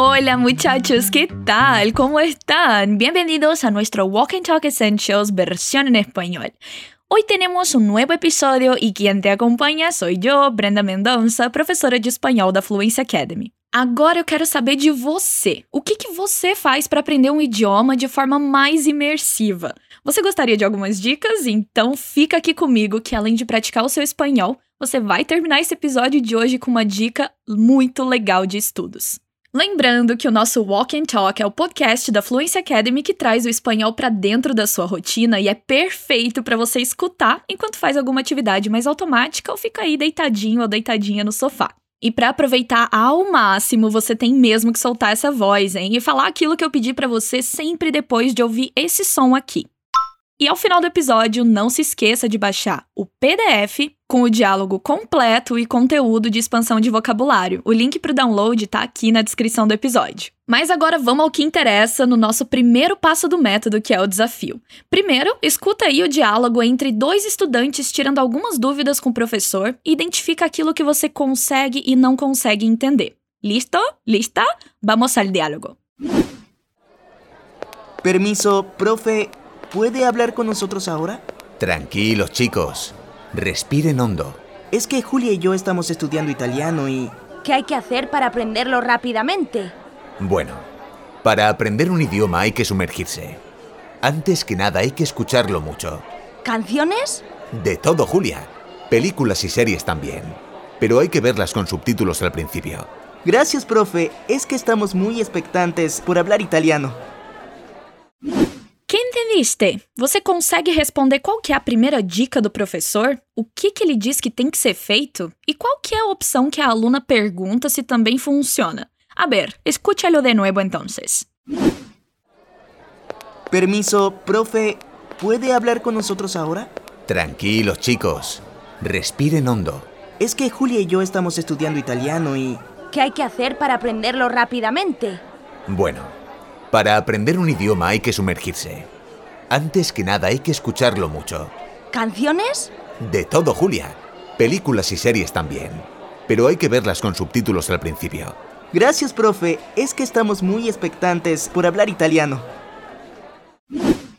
Hola muchachos, ¿qué tal? ¿Cómo están? Bienvenidos a nuestro Walk and Talk Essentials versión en español. Hoy tenemos un nuevo episódio e quem te acompanha sou eu, Brenda Mendonça, professora de espanhol da Fluency Academy. Agora eu quero saber de você. O que, que você faz para aprender um idioma de forma mais imersiva? Você gostaria de algumas dicas? Então fica aqui comigo que além de praticar o seu espanhol, você vai terminar esse episódio de hoje com uma dica muito legal de estudos. Lembrando que o nosso Walk and Talk é o podcast da Fluency Academy que traz o espanhol para dentro da sua rotina e é perfeito para você escutar enquanto faz alguma atividade mais automática ou fica aí deitadinho ou deitadinha no sofá. E para aproveitar ao máximo, você tem mesmo que soltar essa voz, hein? E falar aquilo que eu pedi para você sempre depois de ouvir esse som aqui. E ao final do episódio, não se esqueça de baixar o PDF com o diálogo completo e conteúdo de expansão de vocabulário. O link para o download está aqui na descrição do episódio. Mas agora vamos ao que interessa no nosso primeiro passo do método, que é o desafio. Primeiro, escuta aí o diálogo entre dois estudantes tirando algumas dúvidas com o professor e identifica aquilo que você consegue e não consegue entender. Listo? Lista? Vamos ao diálogo. Permiso, profe, ¿Puede hablar con nosotros ahora? Tranquilos, chicos. Respiren hondo. Es que Julia y yo estamos estudiando italiano y... ¿Qué hay que hacer para aprenderlo rápidamente? Bueno, para aprender un idioma hay que sumergirse. Antes que nada hay que escucharlo mucho. ¿Canciones? De todo, Julia. Películas y series también. Pero hay que verlas con subtítulos al principio. Gracias, profe. Es que estamos muy expectantes por hablar italiano. Entendiste? Você consegue responder qual que é a primeira dica do professor? O que, que ele diz que tem que ser feito? E qual que é a opção que a aluna pergunta se também funciona? A ver, escúchalo de nuevo entonces. Permiso, profe, ¿puede hablar con nosotros ahora? Tranquilos, chicos. Respiren hondo. Es que Julia y yo estamos estudiando italiano y... ¿Qué hay que hacer para aprenderlo rápidamente? Bueno, para aprender un idioma hay que sumergirse. Antes que nada hay que escucharlo mucho. ¿Canciones? De todo, Julia. Películas y series también. Pero hay que verlas con subtítulos al principio. Gracias, profe. Es que estamos muy expectantes por hablar italiano.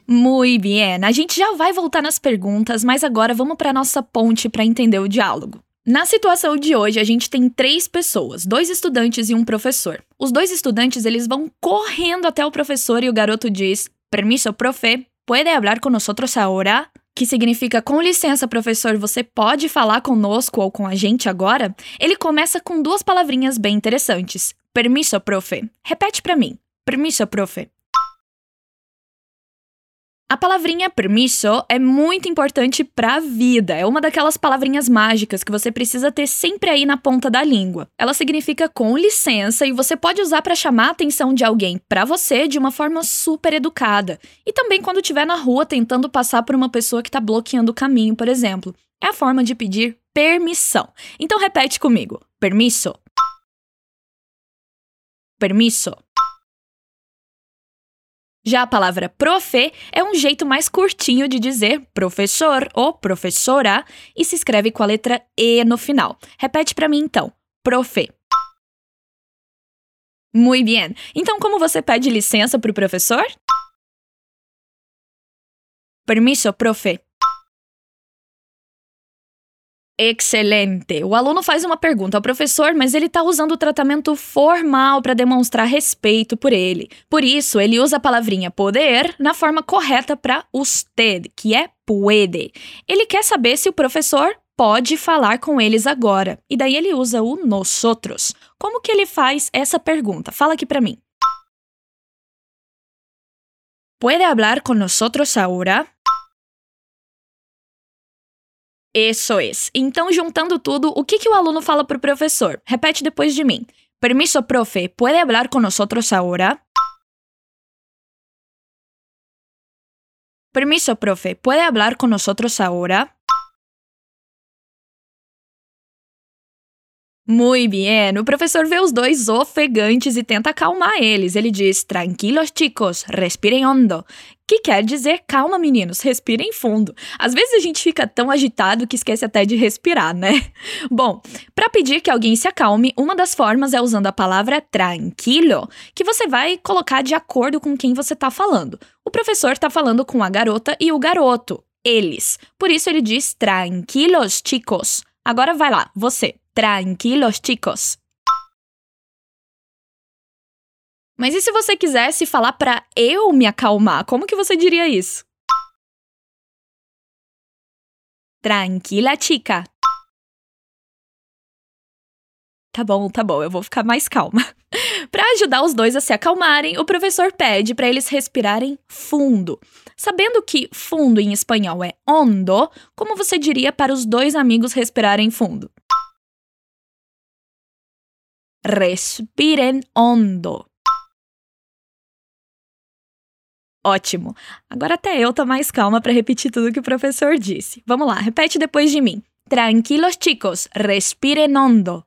Muy bien. A gente já vai voltar nas perguntas, mas agora vamos para nossa ponte para entender o diálogo. Na situação de hoje, a gente tem três pessoas, dois estudantes e um professor. Os dois estudantes, eles vão correndo até o professor e o garoto diz: "Permiso, profe, puede hablar con nosotros ahora?" Que significa com licença, professor, você pode falar conosco ou com a gente agora? Ele começa com duas palavrinhas bem interessantes. Permiso, profe. Repete para mim. Permiso, profe. A palavrinha permisso é muito importante para a vida. É uma daquelas palavrinhas mágicas que você precisa ter sempre aí na ponta da língua. Ela significa com licença e você pode usar para chamar a atenção de alguém para você de uma forma super educada. E também quando estiver na rua tentando passar por uma pessoa que está bloqueando o caminho, por exemplo. É a forma de pedir permissão. Então repete comigo: permisso. Permisso. Já a palavra profe é um jeito mais curtinho de dizer professor ou professora e se escreve com a letra E no final. Repete para mim então: profe. Muito bem. Então, como você pede licença para o professor? Permiso, profe. Excelente! O aluno faz uma pergunta ao professor, mas ele está usando o tratamento formal para demonstrar respeito por ele. Por isso, ele usa a palavrinha poder na forma correta para usted, que é puede. Ele quer saber se o professor pode falar com eles agora. E daí ele usa o nosotros. Como que ele faz essa pergunta? Fala aqui para mim. ¿Puede hablar con nosotros ahora? Isso é. Então, juntando tudo, o que, que o aluno fala para o professor? Repete depois de mim. Permiso, profe, ¿puede hablar con nosotros ahora? Permiso, profe, ¿puede hablar con nosotros ahora? Muito bem. O professor vê os dois ofegantes e tenta acalmar eles. Ele diz: Tranquilos, chicos, respirem hondo. Que quer dizer calma, meninos, respirem fundo. Às vezes a gente fica tão agitado que esquece até de respirar, né? Bom, para pedir que alguém se acalme, uma das formas é usando a palavra tranquilo, que você vai colocar de acordo com quem você tá falando. O professor tá falando com a garota e o garoto, eles. Por isso ele diz tranquilos, chicos. Agora vai lá, você. Tranquilos, chicos. Mas e se você quisesse falar para eu me acalmar? Como que você diria isso? Tranquila, chica. Tá bom, tá bom, eu vou ficar mais calma. para ajudar os dois a se acalmarem, o professor pede para eles respirarem fundo. Sabendo que fundo em espanhol é hondo, como você diria para os dois amigos respirarem fundo? Respiren hondo. Ótimo. Agora até eu tô mais calma para repetir tudo que o professor disse. Vamos lá, repete depois de mim. Tranquilos, chicos, respiren hondo.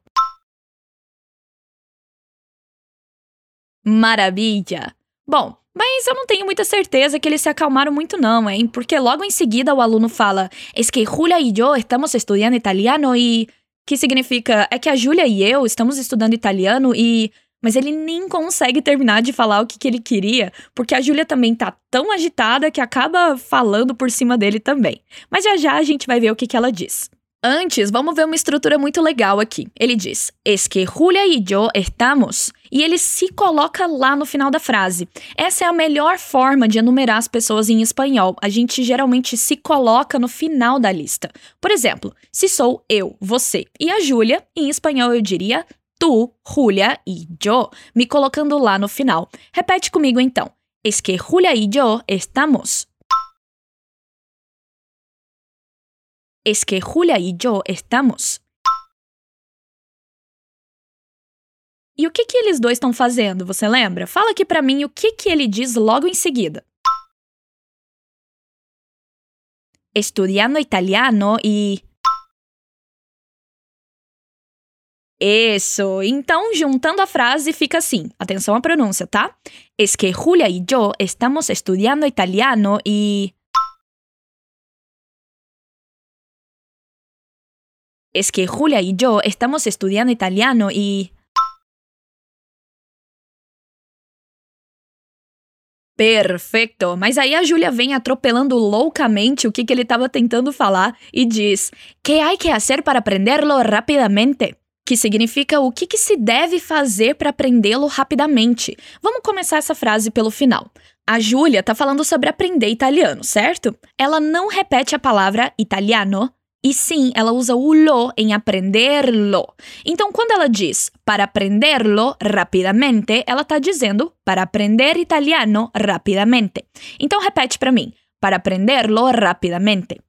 Maravilha! Bom, mas eu não tenho muita certeza que eles se acalmaram muito não, hein? Porque logo em seguida o aluno fala Es que Julia e eu estamos estudando italiano e... Que significa, é que a Júlia e eu estamos estudando italiano e mas ele nem consegue terminar de falar o que, que ele queria, porque a Júlia também tá tão agitada que acaba falando por cima dele também. Mas já já a gente vai ver o que, que ela diz. Antes, vamos ver uma estrutura muito legal aqui. Ele diz: Es que Julia e eu estamos. E ele se coloca lá no final da frase. Essa é a melhor forma de enumerar as pessoas em espanhol. A gente geralmente se coloca no final da lista. Por exemplo, se sou eu, você e a Júlia, em espanhol eu diria tu, Julia e yo, me colocando lá no final. Repete comigo então. Es que Julia y yo estamos. Es que Julia y yo estamos. E o que que eles dois estão fazendo, você lembra? Fala aqui para mim o que que ele diz logo em seguida. Estudiando italiano e Isso. Então, juntando a frase, fica assim. Atenção à pronúncia, tá? Es que Julia y yo estamos estudiando italiano y... Es que Julia y yo estamos estudiando italiano y... Perfeito! Mas aí a Júlia vem atropelando loucamente o que, que ele estava tentando falar e diz: Que hay que hacer para aprenderlo rapidamente? Que significa o que, que se deve fazer para aprendê-lo rapidamente. Vamos começar essa frase pelo final. A Júlia está falando sobre aprender italiano, certo? Ela não repete a palavra italiano, e sim, ela usa o lo em aprenderlo. Então, quando ela diz para aprenderlo rapidamente, ela está dizendo para aprender italiano rapidamente. Então, repete para mim: para aprenderlo rapidamente.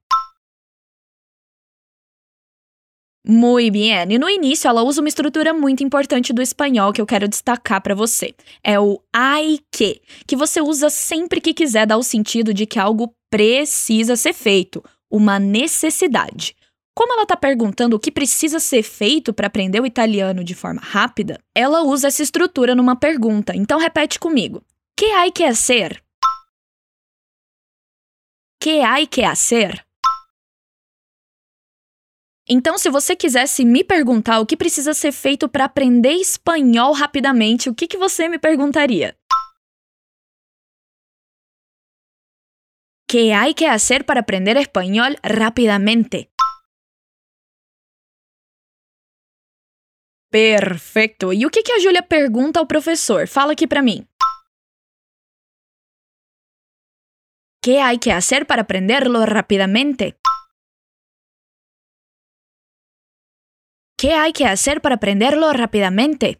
Muy bien. E no início ela usa uma estrutura muito importante do espanhol que eu quero destacar para você. É o ai que, que você usa sempre que quiser dar o sentido de que algo precisa ser feito, uma necessidade. Como ela está perguntando o que precisa ser feito para aprender o italiano de forma rápida, ela usa essa estrutura numa pergunta. Então repete comigo. Que hay que hacer? Que hay que hacer? Então, se você quisesse me perguntar o que precisa ser feito para aprender espanhol rapidamente, o que, que você me perguntaria? ¿Qué hay que hacer para aprender español rápidamente? Perfeito. E o que, que a Júlia pergunta ao professor? Fala aqui para mim. ¿Qué hay que hacer para aprenderlo rápidamente? ¿Qué hay que hacer para aprenderlo rápidamente?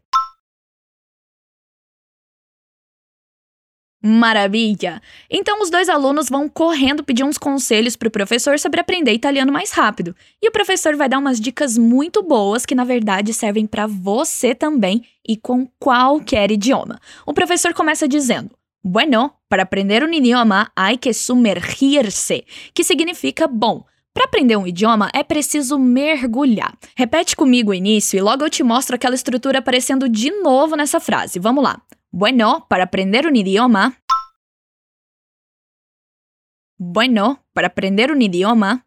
Maravilha! Então os dois alunos vão correndo pedir uns conselhos para o professor sobre aprender italiano mais rápido. E o professor vai dar umas dicas muito boas que na verdade servem para você também e com qualquer idioma. O professor começa dizendo: Bueno, para aprender um idioma hay que sumergirse, que significa bom. Para aprender um idioma é preciso mergulhar. Repete comigo o início e logo eu te mostro aquela estrutura aparecendo de novo nessa frase. Vamos lá. Bueno, para aprender um idioma. Bueno, para aprender um idioma.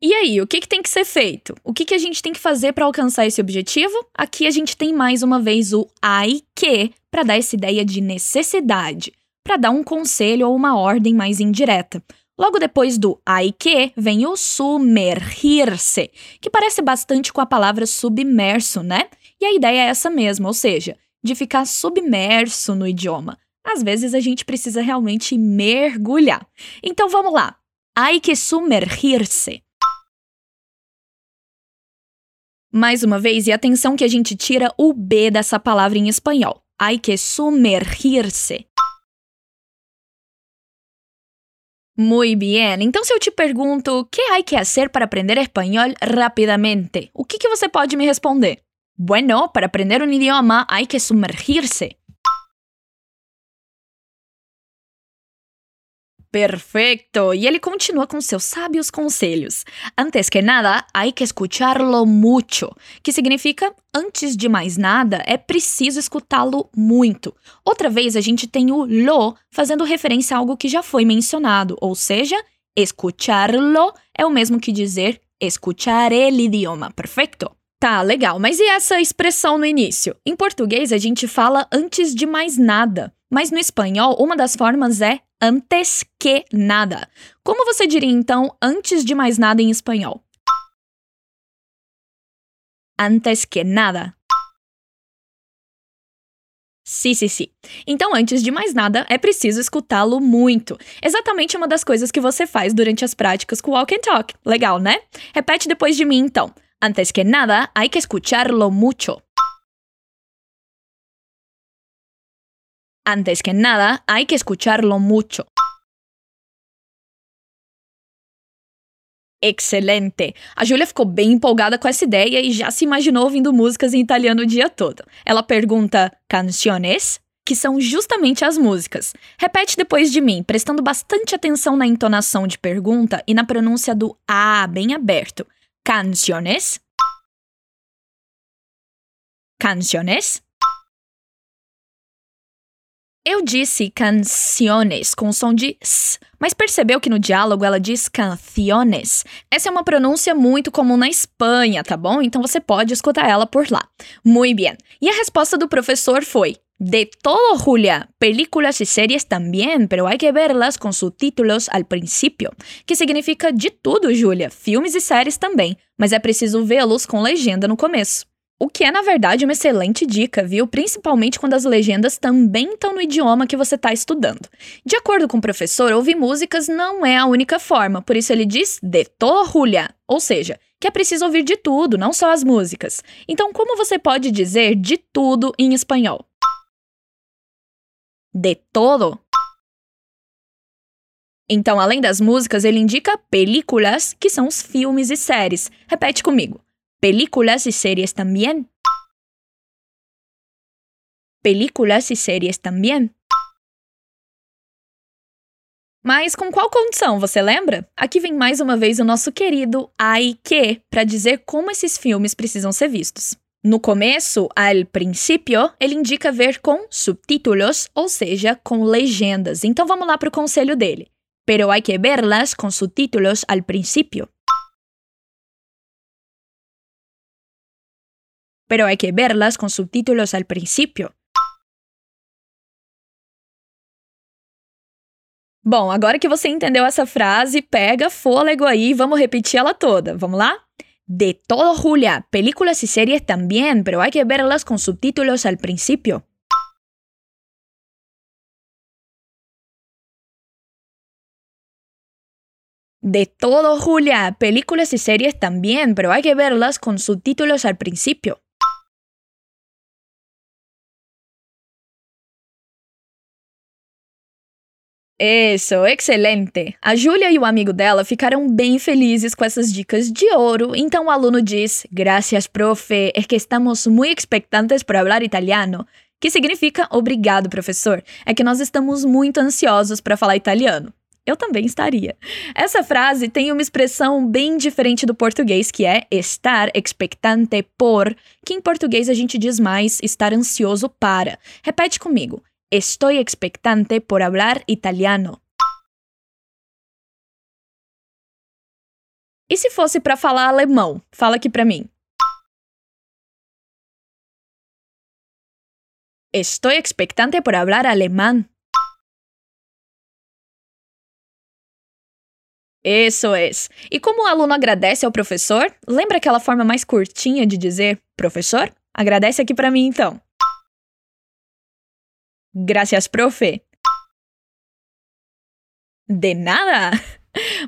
E aí, o que, que tem que ser feito? O que, que a gente tem que fazer para alcançar esse objetivo? Aqui a gente tem mais uma vez o ai que para dar essa ideia de necessidade, para dar um conselho ou uma ordem mais indireta. Logo depois do ai que vem o sumergir-se, que parece bastante com a palavra submerso, né? E a ideia é essa mesma, ou seja, de ficar submerso no idioma. Às vezes a gente precisa realmente mergulhar. Então vamos lá. Hay que sumergir-se. Mais uma vez, e atenção que a gente tira o B dessa palavra em espanhol. Hay que sumergir-se. Muy bien. Então, se eu te pergunto, que hay que hacer para aprender espanhol rapidamente? O que, que você pode me responder? Bueno, para aprender un idioma hay que sumergirse. Perfeito! E ele continua com seus sábios conselhos. Antes que nada, hay que escucharlo mucho, que significa, antes de mais nada, é preciso escutá-lo muito. Outra vez, a gente tem o lo fazendo referência a algo que já foi mencionado, ou seja, escucharlo é o mesmo que dizer escuchar el idioma, perfeito? Tá, legal, mas e essa expressão no início? Em português, a gente fala antes de mais nada, mas no espanhol, uma das formas é antes que nada. Como você diria então antes de mais nada em espanhol? Antes que nada. Sim, sim, sim. Então, antes de mais nada, é preciso escutá-lo muito. Exatamente uma das coisas que você faz durante as práticas com Walk and Talk. Legal, né? Repete depois de mim, então. Antes que nada, hay que escucharlo mucho. Antes que nada, hay que escucharlo mucho. Excelente! A Júlia ficou bem empolgada com essa ideia e já se imaginou ouvindo músicas em italiano o dia todo. Ela pergunta canciones, que são justamente as músicas. Repete depois de mim, prestando bastante atenção na entonação de pergunta e na pronúncia do A bem aberto. Canciones. Canciones. Eu disse canciones com som de s, mas percebeu que no diálogo ela diz canciones. Essa é uma pronúncia muito comum na Espanha, tá bom? Então você pode escutar ela por lá. Muy bien. E a resposta do professor foi: De todo, Julia. Películas y series también, pero hay que verlas con subtítulos al principio. Que significa de tudo, Julia. Filmes e séries também, mas é preciso vê-los com legenda no começo. O que é, na verdade, uma excelente dica, viu? Principalmente quando as legendas também estão no idioma que você está estudando. De acordo com o professor, ouvir músicas não é a única forma, por isso ele diz de todo, Julia, ou seja, que é preciso ouvir de tudo, não só as músicas. Então, como você pode dizer de tudo em espanhol? De todo. Então, além das músicas, ele indica películas, que são os filmes e séries. Repete comigo películas y series también. Películas y series también. Mas com qual condição, você lembra? Aqui vem mais uma vez o nosso querido ai que para dizer como esses filmes precisam ser vistos. No começo, al princípio, ele indica ver com subtítulos, ou seja, com legendas. Então vamos lá para o conselho dele. Pero hay que verlas con subtítulos al principio. Pero hay que verlas con subtítulos al principio. Bom, agora que você entendeu essa frase, pega fôlego aí e vamos repetir ela toda. Vamos lá? De todo, Julia. Películas y series también, pero hay que verlas con subtítulos al principio. De todo, Julia. Películas y series también, pero hay que verlas con subtítulos al principio. Isso, excelente! A Júlia e o amigo dela ficaram bem felizes com essas dicas de ouro, então o aluno diz: Gracias, profe, é que estamos muito expectantes por falar italiano. Que significa obrigado, professor. É que nós estamos muito ansiosos para falar italiano. Eu também estaria. Essa frase tem uma expressão bem diferente do português, que é estar expectante por, que em português a gente diz mais estar ansioso para. Repete comigo Estoy expectante por hablar italiano. E se fosse para falar alemão? Fala aqui para mim. Estoy expectante por hablar alemán. Isso é. E como o aluno agradece ao professor, lembra aquela forma mais curtinha de dizer professor? Agradece aqui para mim então. Gracias, profe. De nada!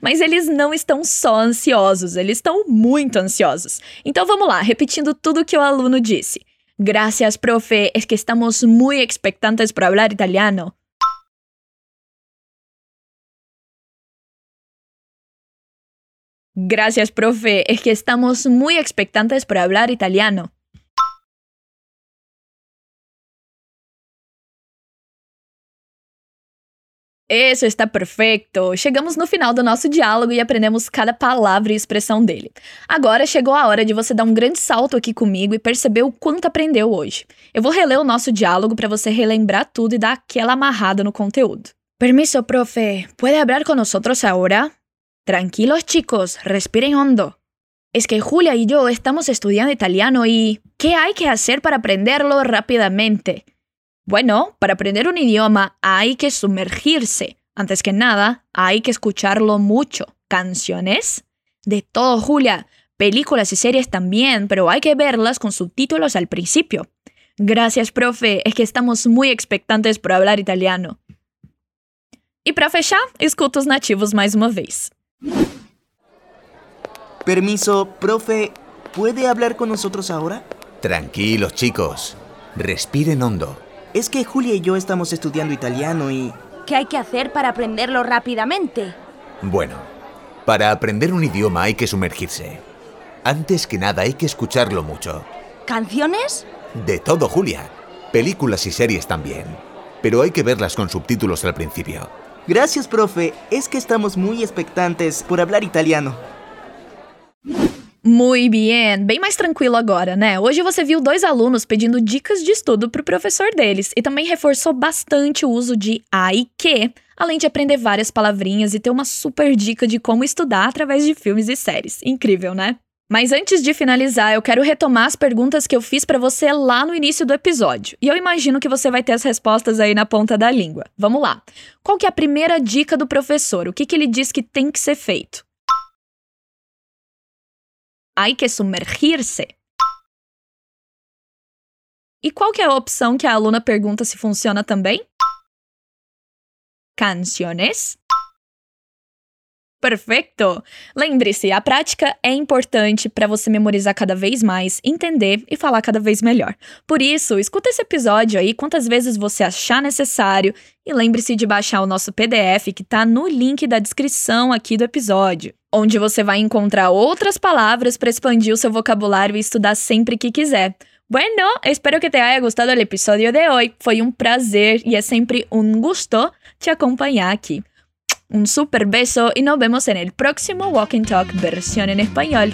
Mas eles não estão só ansiosos, eles estão muito ansiosos. Então vamos lá, repetindo tudo que o aluno disse. Gracias, profe, es que estamos muy expectantes por hablar italiano. Gracias, profe, es que estamos muy expectantes por hablar italiano. Isso está perfeito! Chegamos no final do nosso diálogo e aprendemos cada palavra e expressão dele. Agora chegou a hora de você dar um grande salto aqui comigo e perceber o quanto aprendeu hoje. Eu vou reler o nosso diálogo para você relembrar tudo e dar aquela amarrada no conteúdo. Permiso, profe. ¿Puede hablar con nosotros ahora? Tranquilos, chicos. Respiren hondo. Es que Julia y yo estamos estudiando italiano y... ¿Qué hay que hacer para aprenderlo rápidamente? Bueno, para aprender un idioma hay que sumergirse. Antes que nada, hay que escucharlo mucho. ¿Canciones? De todo, Julia. Películas y series también, pero hay que verlas con subtítulos al principio. Gracias, profe. Es que estamos muy expectantes por hablar italiano. E para fechar, escuta os nativos mais uma vez. Permiso, profe, ¿puede hablar con nosotros ahora? Tranquilos, chicos. Respiren hondo. Es que Julia y yo estamos estudiando italiano y... ¿Qué hay que hacer para aprenderlo rápidamente? Bueno, para aprender un idioma hay que sumergirse. Antes que nada hay que escucharlo mucho. ¿Canciones? De todo, Julia. Películas y series también. Pero hay que verlas con subtítulos al principio. Gracias, profe. Es que estamos muy expectantes por hablar italiano. Muito bem, bem mais tranquilo agora, né? Hoje você viu dois alunos pedindo dicas de estudo para o professor deles e também reforçou bastante o uso de a e que, além de aprender várias palavrinhas e ter uma super dica de como estudar através de filmes e séries. Incrível, né? Mas antes de finalizar, eu quero retomar as perguntas que eu fiz para você lá no início do episódio. E eu imagino que você vai ter as respostas aí na ponta da língua. Vamos lá. Qual que é a primeira dica do professor? O que, que ele diz que tem que ser feito? Hay que sumergirse. E qual que é a opção que a aluna pergunta se funciona também? Canciones. Perfeito! Lembre-se, a prática é importante para você memorizar cada vez mais, entender e falar cada vez melhor. Por isso, escuta esse episódio aí quantas vezes você achar necessário e lembre-se de baixar o nosso PDF que está no link da descrição aqui do episódio onde você vai encontrar outras palavras para expandir o seu vocabulário e estudar sempre que quiser. Bueno, espero que te haya gustado el episodio de hoy. Foi um prazer e é sempre um gusto te acompanhar aqui. Un super beso y nos vemos en el próximo Walk and Talk versión en español.